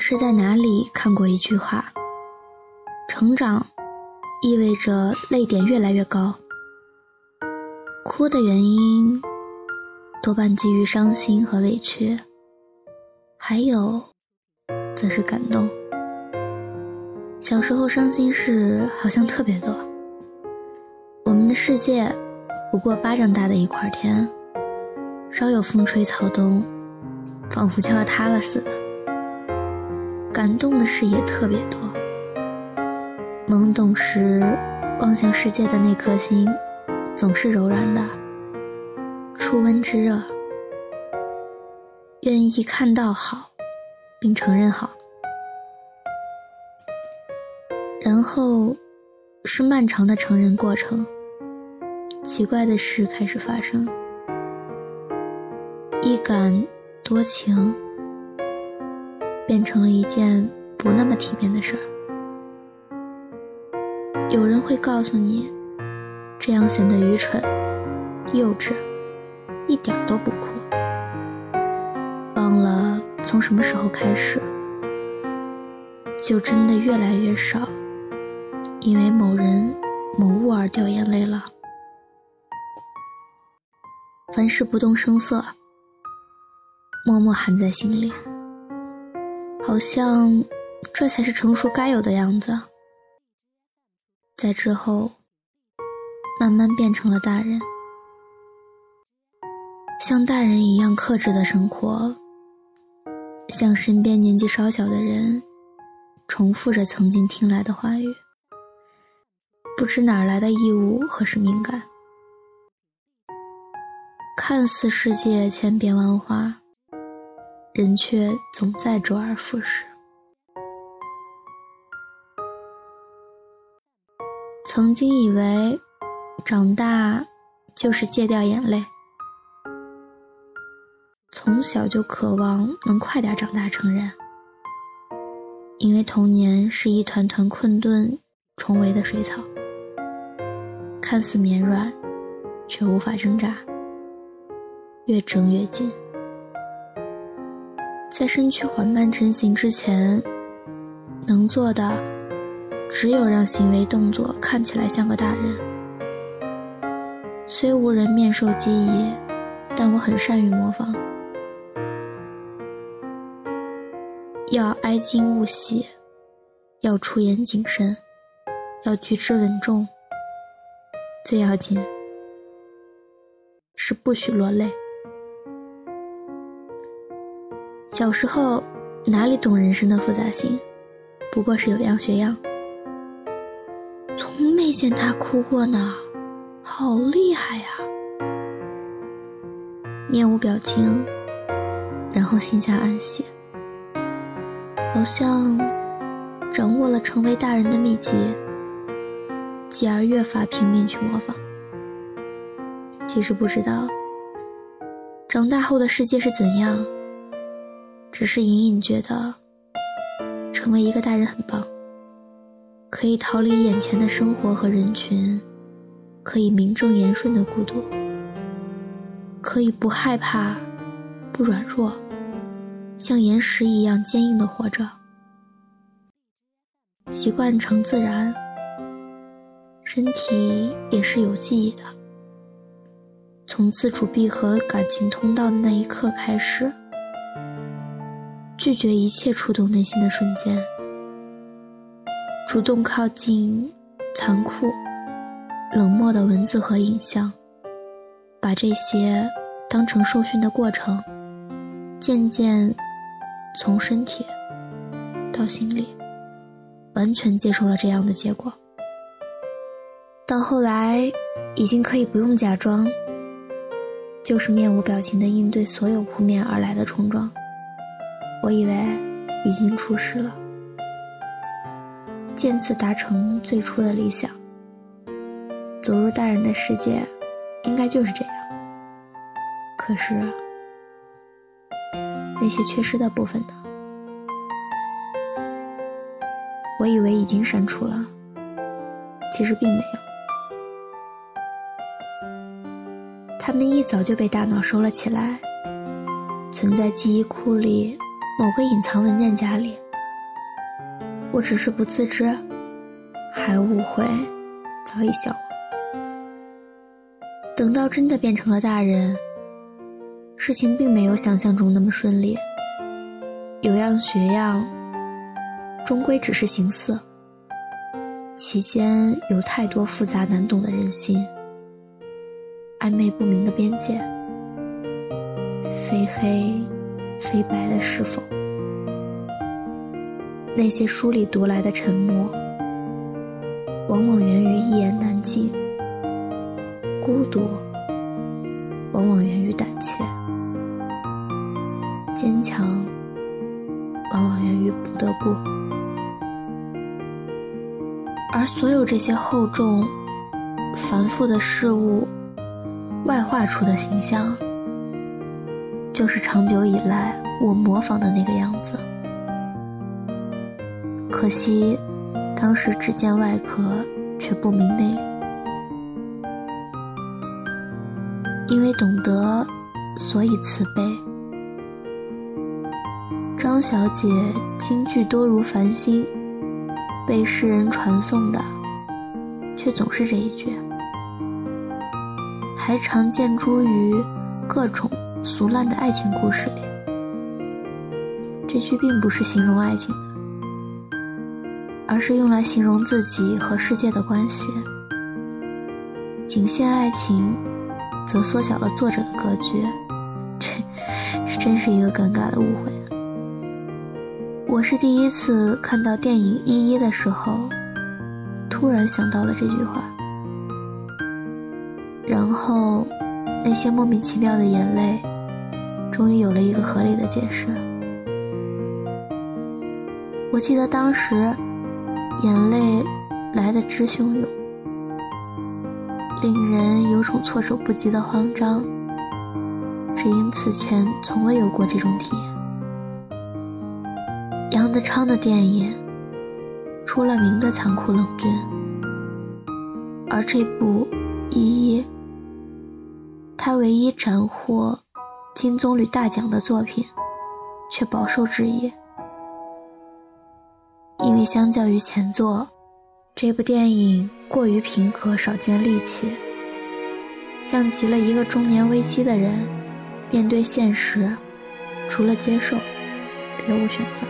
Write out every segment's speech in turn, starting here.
是在哪里看过一句话：成长意味着泪点越来越高，哭的原因多半基于伤心和委屈，还有则是感动。小时候伤心事好像特别多，我们的世界不过巴掌大的一块天，稍有风吹草动，仿佛就要塌了似的。感动的事也特别多。懵懂时望向世界的那颗心，总是柔软的，初温之热，愿意看到好，并承认好。然后，是漫长的成人过程。奇怪的事开始发生，一感多情。变成了一件不那么体面的事儿。有人会告诉你，这样显得愚蠢、幼稚，一点都不酷。忘了从什么时候开始，就真的越来越少，因为某人、某物而掉眼泪了。凡事不动声色，默默含在心里。好像，这才是成熟该有的样子。在之后，慢慢变成了大人，像大人一样克制的生活，像身边年纪稍小的人，重复着曾经听来的话语，不知哪来的义务和使命感，看似世界千变万化。人却总在周而复始。曾经以为，长大就是戒掉眼泪。从小就渴望能快点长大成人，因为童年是一团团困顿重围的水草，看似绵软，却无法挣扎，越挣越紧。在身躯缓慢成型之前，能做的只有让行为动作看起来像个大人。虽无人面授机宜，但我很善于模仿。要哀矜勿喜，要出言谨慎，要举止稳重。最要紧是不许落泪。小时候哪里懂人生的复杂性，不过是有样学样。从没见他哭过呢，好厉害呀！面无表情，然后心下暗喜，好像掌握了成为大人的秘籍，继而越发拼命去模仿。其实不知道，长大后的世界是怎样。只是隐隐觉得，成为一个大人很棒，可以逃离眼前的生活和人群，可以名正言顺的孤独，可以不害怕，不软弱，像岩石一样坚硬的活着，习惯成自然，身体也是有记忆的。从自主闭合感情通道的那一刻开始。拒绝一切触动内心的瞬间，主动靠近残酷、冷漠的文字和影像，把这些当成受训的过程，渐渐从身体到心里，完全接受了这样的结果。到后来，已经可以不用假装，就是面无表情的应对所有扑面而来的冲撞。我以为已经出师了，渐次达成最初的理想。走入大人的世界，应该就是这样。可是，那些缺失的部分呢？我以为已经删除了，其实并没有。他们一早就被大脑收了起来，存在记忆库里。某个隐藏文件夹里，我只是不自知，还误会早已消亡。等到真的变成了大人，事情并没有想象中那么顺利，有样学样，终归只是形似。其间有太多复杂难懂的人心，暧昧不明的边界，非黑非白的是否？那些书里读来的沉默，往往源于一言难尽；孤独，往往源于胆怯；坚强，往往源于不得不。而所有这些厚重、繁复的事物，外化出的形象，就是长久以来我模仿的那个样子。可惜，当时只见外壳，却不明内。因为懂得，所以慈悲。张小姐京剧多如繁星，被世人传颂的，却总是这一句。还常见诸于各种俗烂的爱情故事里。这句并不是形容爱情的。而是用来形容自己和世界的关系。仅限爱情，则缩小了作者的格局。这，真是一个尴尬的误会。我是第一次看到电影《一一》的时候，突然想到了这句话。然后，那些莫名其妙的眼泪，终于有了一个合理的解释。我记得当时。眼泪来得之汹涌，令人有种措手不及的慌张，只因此前从未有过这种体验。杨德昌的电影出了名的残酷冷峻，而这部《一一》，他唯一斩获金棕榈大奖的作品，却饱受质疑。因为相较于前作，这部电影过于平和，少见戾气，像极了一个中年危机的人面对现实，除了接受，别无选择。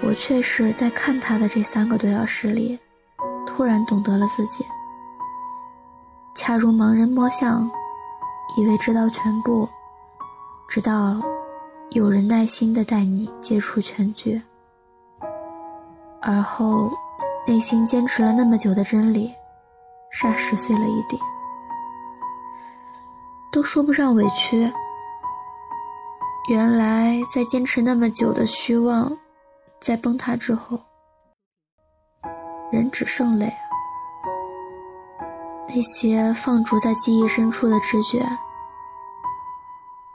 我却是在看他的这三个多小时里，突然懂得了自己，恰如盲人摸象，以为知道全部，直到。有人耐心的带你接触全局，而后内心坚持了那么久的真理，霎时碎了一地，都说不上委屈。原来在坚持那么久的虚妄，在崩塌之后，人只剩泪。那些放逐在记忆深处的知觉。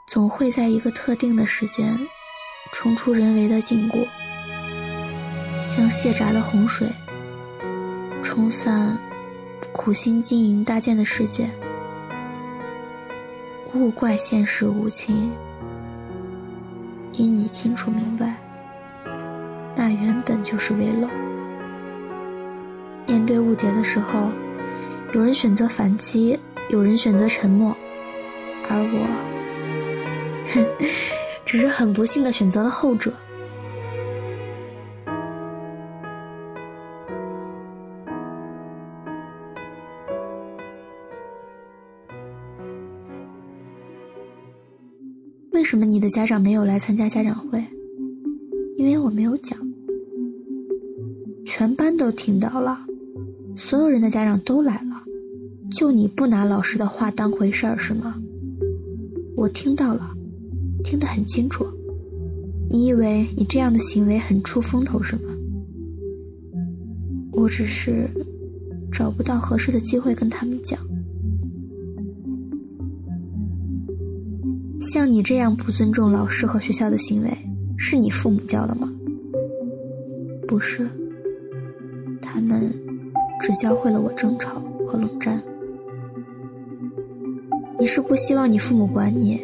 总会在一个特定的时间，冲出人为的禁锢，像泄闸的洪水，冲散苦心经营搭建的世界。勿怪现实无情，因你清楚明白，那原本就是危楼。面对误解的时候，有人选择反击，有人选择沉默，而我。哼，只是很不幸的选择了后者。为什么你的家长没有来参加家长会？因为我没有讲。全班都听到了，所有人的家长都来了，就你不拿老师的话当回事儿是吗？我听到了。听得很清楚，你以为你这样的行为很出风头是吗？我只是找不到合适的机会跟他们讲。像你这样不尊重老师和学校的行为，是你父母教的吗？不是，他们只教会了我争吵和冷战。你是不希望你父母管你？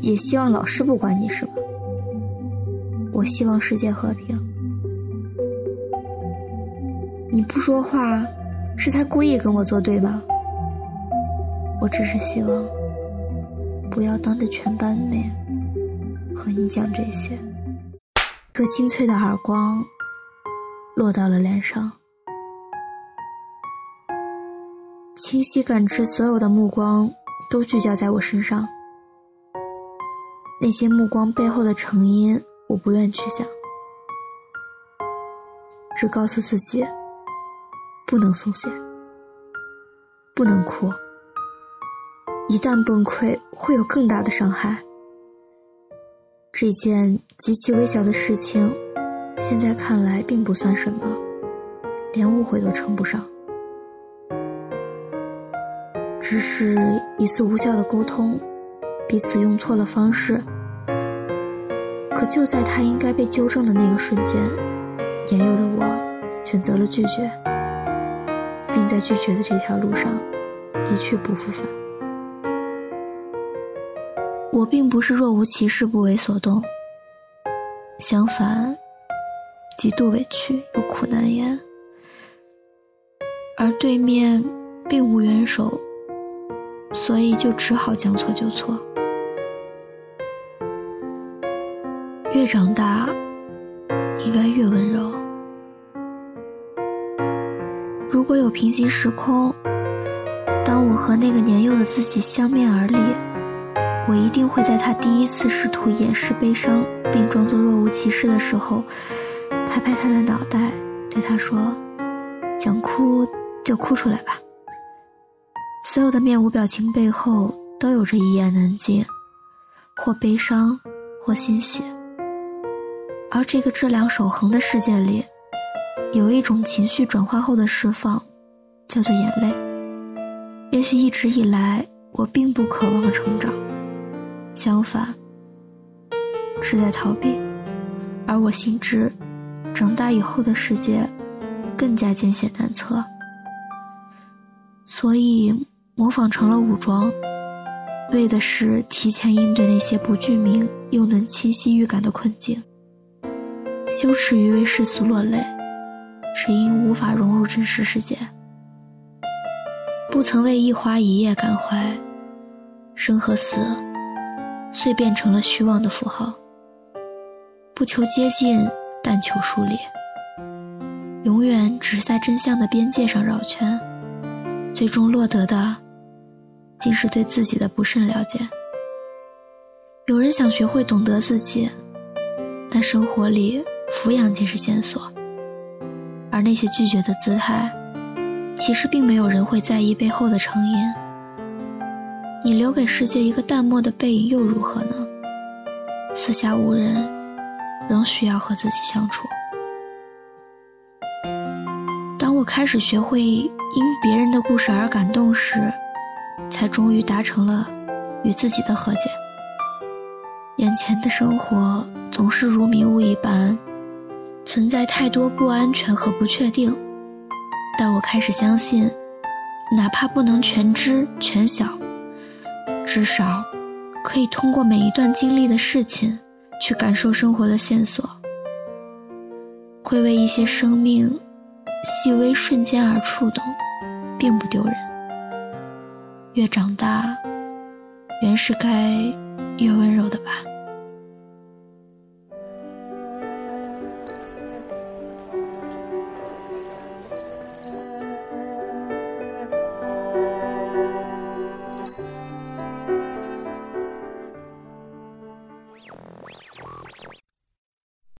也希望老师不管你，是吗？我希望世界和平。你不说话，是在故意跟我作对吗？我只是希望，不要当着全班面和你讲这些。个清脆的耳光落到了脸上，清晰感知所有的目光都聚焦在我身上。那些目光背后的成因，我不愿去想，只告诉自己。不能松懈，不能哭。一旦崩溃，会有更大的伤害。这件极其微小的事情，现在看来并不算什么，连误会都称不上。只是一次无效的沟通，彼此用错了方式。可就在他应该被纠正的那个瞬间，年幼的我选择了拒绝。并在拒绝的这条路上一去不复返。我并不是若无其事、不为所动，相反，极度委屈又苦难言。而对面并无援手，所以就只好将错就错。越长大，应该越温柔。如果有平行时空，当我和那个年幼的自己相面而立，我一定会在他第一次试图掩饰悲伤并装作若无其事的时候，拍拍他的脑袋，对他说：“想哭就哭出来吧。”所有的面无表情背后都有着一言难尽，或悲伤，或欣喜。而这个质量守恒的世界里。有一种情绪转化后的释放，叫做眼泪。也许一直以来，我并不渴望成长，相反，是在逃避。而我心知，长大以后的世界更加艰险难测，所以模仿成了武装，为的是提前应对那些不具名又能清晰预感的困境。羞耻于为世俗落泪。只因无法融入真实世界，不曾为一花一叶感怀，生和死，遂变成了虚妄的符号。不求接近，但求疏离，永远只是在真相的边界上绕圈，最终落得的，竟是对自己的不甚了解。有人想学会懂得自己，但生活里抚养皆是线索。而那些拒绝的姿态，其实并没有人会在意背后的成因。你留给世界一个淡漠的背影又如何呢？四下无人，仍需要和自己相处。当我开始学会因别人的故事而感动时，才终于达成了与自己的和解。眼前的生活总是如迷雾一般。存在太多不安全和不确定，但我开始相信，哪怕不能全知全晓，至少可以通过每一段经历的事情，去感受生活的线索，会为一些生命细微瞬间而触动，并不丢人。越长大，原是该越温柔的吧。